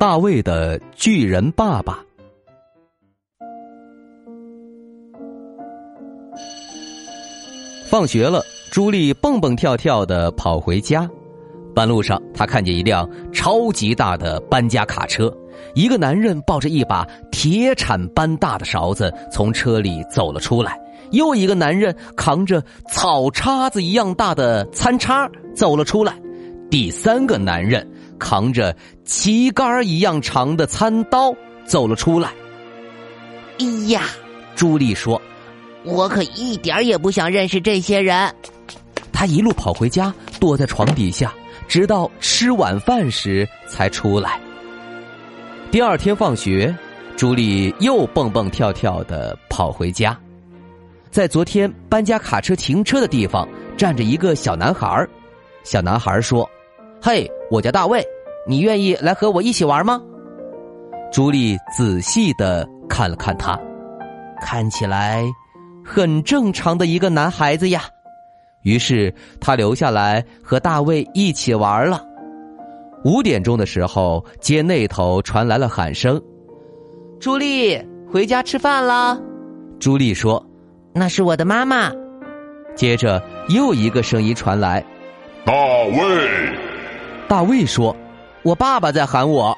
大卫的巨人爸爸。放学了，朱莉蹦蹦跳跳的跑回家。半路上，他看见一辆超级大的搬家卡车，一个男人抱着一把铁铲般大的勺子从车里走了出来，又一个男人扛着草叉子一样大的餐叉走了出来，第三个男人。扛着旗杆一样长的餐刀走了出来。哎呀，朱莉说：“我可一点也不想认识这些人。”他一路跑回家，躲在床底下，直到吃晚饭时才出来。第二天放学，朱莉又蹦蹦跳跳的跑回家，在昨天搬家卡车停车的地方站着一个小男孩小男孩说。嘿，我叫大卫，你愿意来和我一起玩吗？朱莉仔细的看了看他，看起来很正常的一个男孩子呀。于是他留下来和大卫一起玩了。五点钟的时候，街那头传来了喊声：“朱莉，回家吃饭了。”朱莉说：“那是我的妈妈。”接着又一个声音传来：“大卫。”大卫说：“我爸爸在喊我。”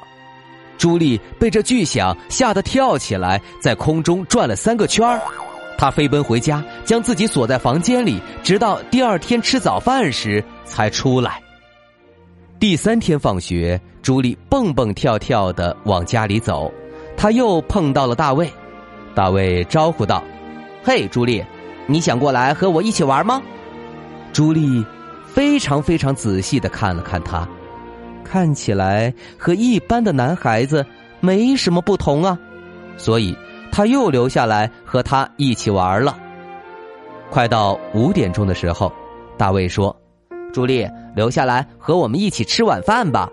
朱莉被这巨响吓得跳起来，在空中转了三个圈儿。他飞奔回家，将自己锁在房间里，直到第二天吃早饭时才出来。第三天放学，朱莉蹦蹦跳跳的往家里走，他又碰到了大卫。大卫招呼道：“嘿，朱莉，你想过来和我一起玩吗？”朱莉非常非常仔细的看了看他。看起来和一般的男孩子没什么不同啊，所以他又留下来和他一起玩了。快到五点钟的时候，大卫说：“朱莉，留下来和我们一起吃晚饭吧。”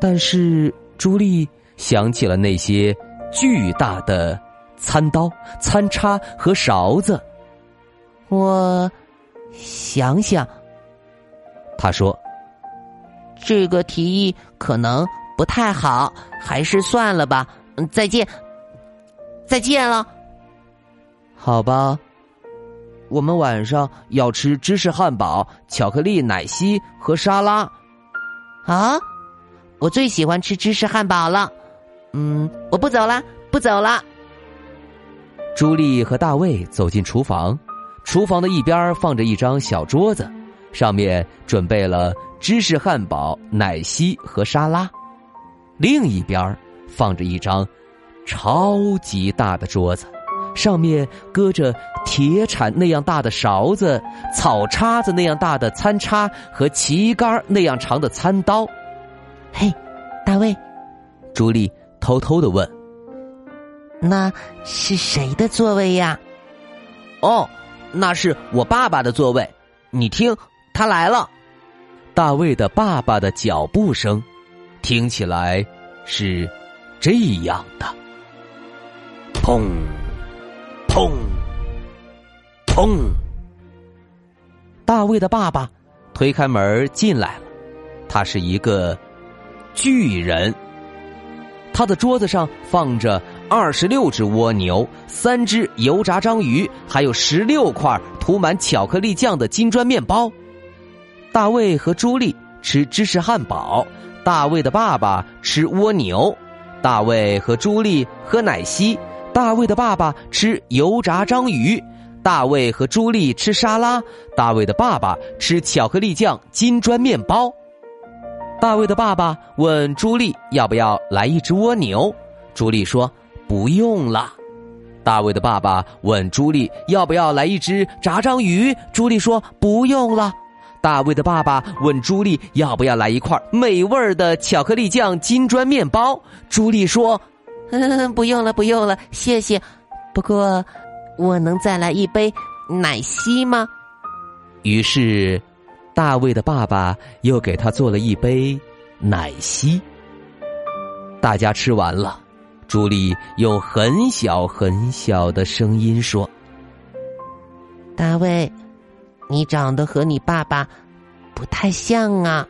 但是朱莉想起了那些巨大的餐刀、餐叉和勺子，我想想，他说。这个提议可能不太好，还是算了吧。再见，再见了。好吧，我们晚上要吃芝士汉堡、巧克力奶昔和沙拉。啊，我最喜欢吃芝士汉堡了。嗯，我不走了，不走了。朱莉和大卫走进厨房，厨房的一边放着一张小桌子，上面准备了。芝士汉堡、奶昔和沙拉，另一边放着一张超级大的桌子，上面搁着铁铲那样大的勺子、草叉子那样大的餐叉和旗杆那样长的餐刀。嘿，大卫，朱莉偷偷的问：“那是谁的座位呀？”“哦，那是我爸爸的座位。你听，他来了。”大卫的爸爸的脚步声，听起来是这样的：砰，砰，砰。大卫的爸爸推开门进来了，他是一个巨人。他的桌子上放着二十六只蜗牛、三只油炸章鱼，还有十六块涂满巧克力酱的金砖面包。大卫和朱莉吃芝士汉堡，大卫的爸爸吃蜗牛，大卫和朱莉喝奶昔，大卫的爸爸吃油炸章鱼，大卫和朱莉吃沙拉，大卫的爸爸吃巧克力酱金砖面包。大卫的爸爸问朱莉要不要来一只蜗牛，朱莉说不用了。大卫的爸爸问朱莉要不要来一只炸章鱼，朱莉说不用了。大卫的爸爸问朱莉要不要来一块美味的巧克力酱金砖面包。朱莉说：“ 不用了，不用了，谢谢。不过，我能再来一杯奶昔吗？”于是，大卫的爸爸又给他做了一杯奶昔。大家吃完了，朱莉用很小很小的声音说：“大卫。”你长得和你爸爸不太像啊，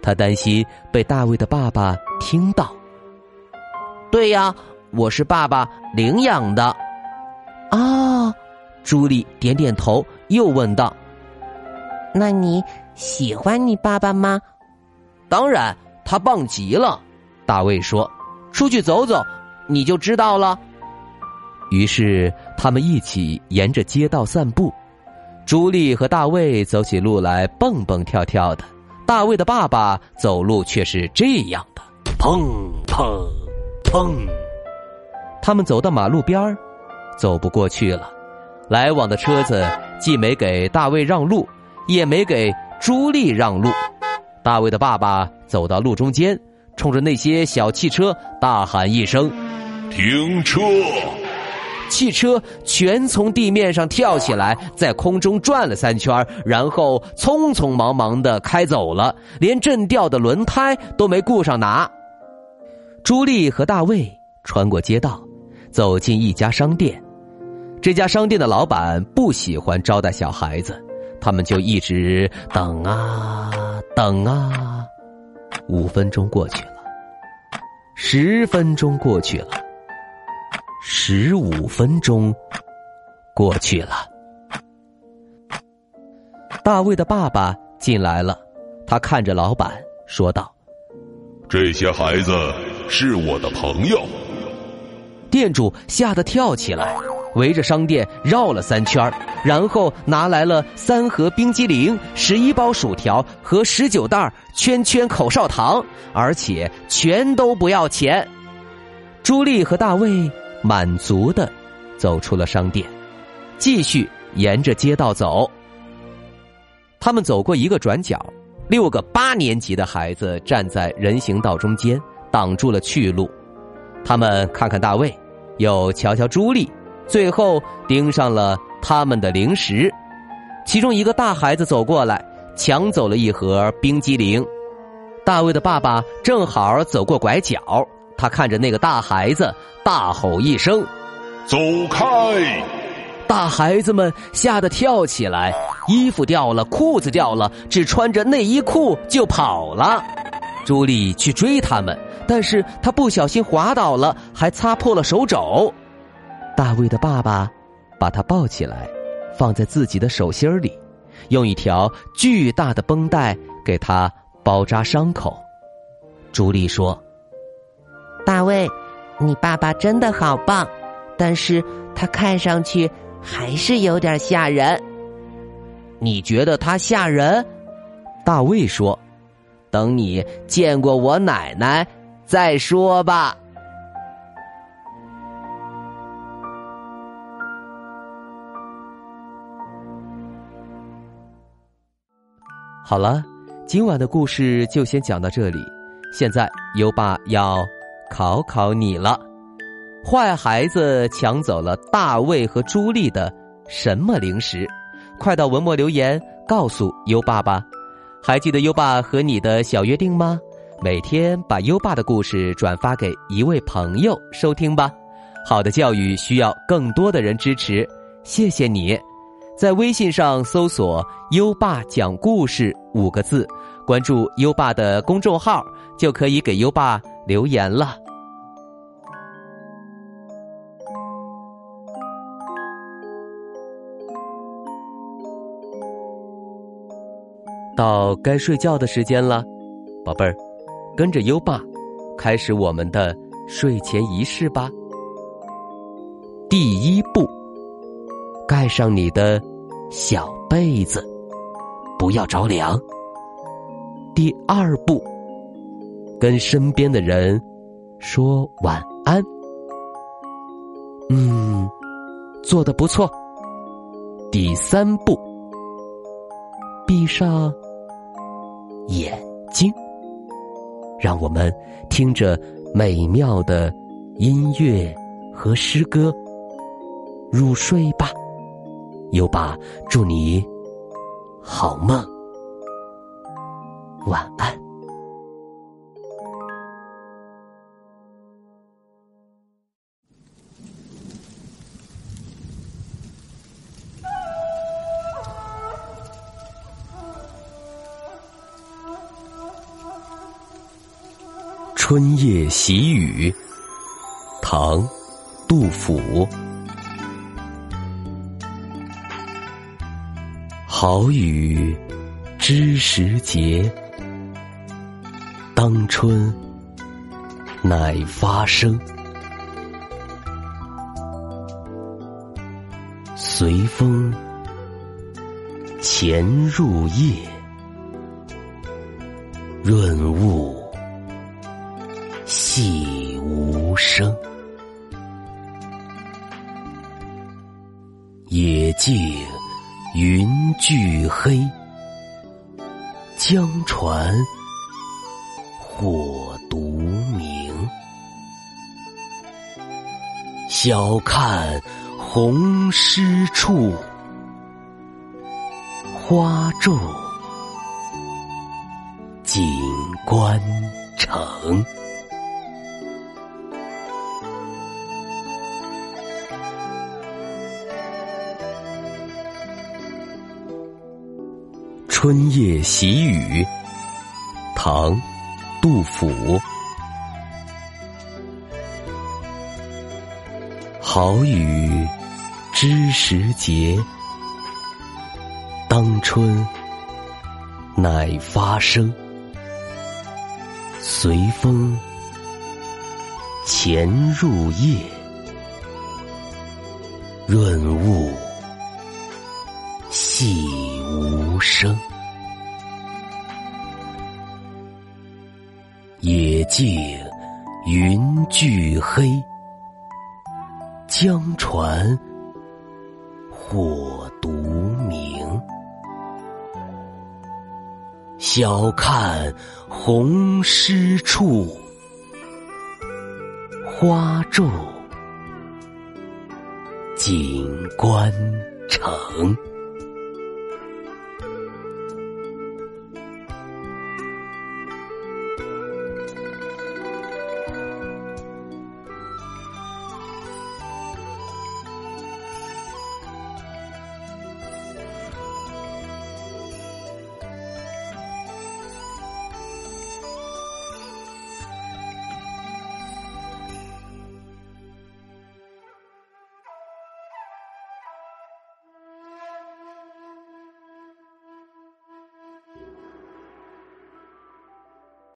他担心被大卫的爸爸听到。对呀，我是爸爸领养的。哦，朱莉点点头，又问道：“那你喜欢你爸爸吗？”当然，他棒极了。大卫说：“出去走走，你就知道了。”于是他们一起沿着街道散步。朱莉和大卫走起路来蹦蹦跳跳的，大卫的爸爸走路却是这样的，砰砰砰。他们走到马路边儿，走不过去了。来往的车子既没给大卫让路，也没给朱莉让路。大卫的爸爸走到路中间，冲着那些小汽车大喊一声：“停车！”汽车全从地面上跳起来，在空中转了三圈，然后匆匆忙忙的开走了，连震掉的轮胎都没顾上拿。朱莉和大卫穿过街道，走进一家商店。这家商店的老板不喜欢招待小孩子，他们就一直等啊等啊。五分钟过去了，十分钟过去了。十五分钟过去了，大卫的爸爸进来了，他看着老板说道：“这些孩子是我的朋友。”店主吓得跳起来，围着商店绕了三圈，然后拿来了三盒冰激凌、十一包薯条和十九袋圈圈口哨糖，而且全都不要钱。朱莉和大卫。满足的走出了商店，继续沿着街道走。他们走过一个转角，六个八年级的孩子站在人行道中间，挡住了去路。他们看看大卫，又瞧瞧朱莉，最后盯上了他们的零食。其中一个大孩子走过来，抢走了一盒冰激凌。大卫的爸爸正好走过拐角。他看着那个大孩子，大吼一声：“走开！”大孩子们吓得跳起来，衣服掉了，裤子掉了，只穿着内衣裤就跑了。朱莉去追他们，但是他不小心滑倒了，还擦破了手肘。大卫的爸爸把他抱起来，放在自己的手心里，用一条巨大的绷带给他包扎伤口。朱莉说。大卫，你爸爸真的好棒，但是他看上去还是有点吓人。你觉得他吓人？大卫说：“等你见过我奶奶再说吧。”好了，今晚的故事就先讲到这里。现在优爸要。考考你了，坏孩子抢走了大卫和朱莉的什么零食？快到文末留言告诉优爸吧。还记得优爸和你的小约定吗？每天把优爸的故事转发给一位朋友收听吧。好的教育需要更多的人支持，谢谢你。在微信上搜索“优爸讲故事”五个字，关注优爸的公众号，就可以给优爸。留言了，到该睡觉的时间了，宝贝儿，跟着优爸开始我们的睡前仪式吧。第一步，盖上你的小被子，不要着凉。第二步。跟身边的人说晚安。嗯，做的不错。第三步，闭上眼睛，让我们听着美妙的音乐和诗歌入睡吧。优爸，祝你好梦，晚安。春夜喜雨，唐·杜甫。好雨知时节，当春乃发生。随风潜入夜，润物寂无声。野径。云俱黑，江船火独明。晓看红湿处，花重锦官城。春夜喜雨，唐·杜甫。好雨知时节，当春乃发生。随风潜入夜，润物寂无声。野径云俱黑，江船火独明。晓看红湿处，花重锦官城。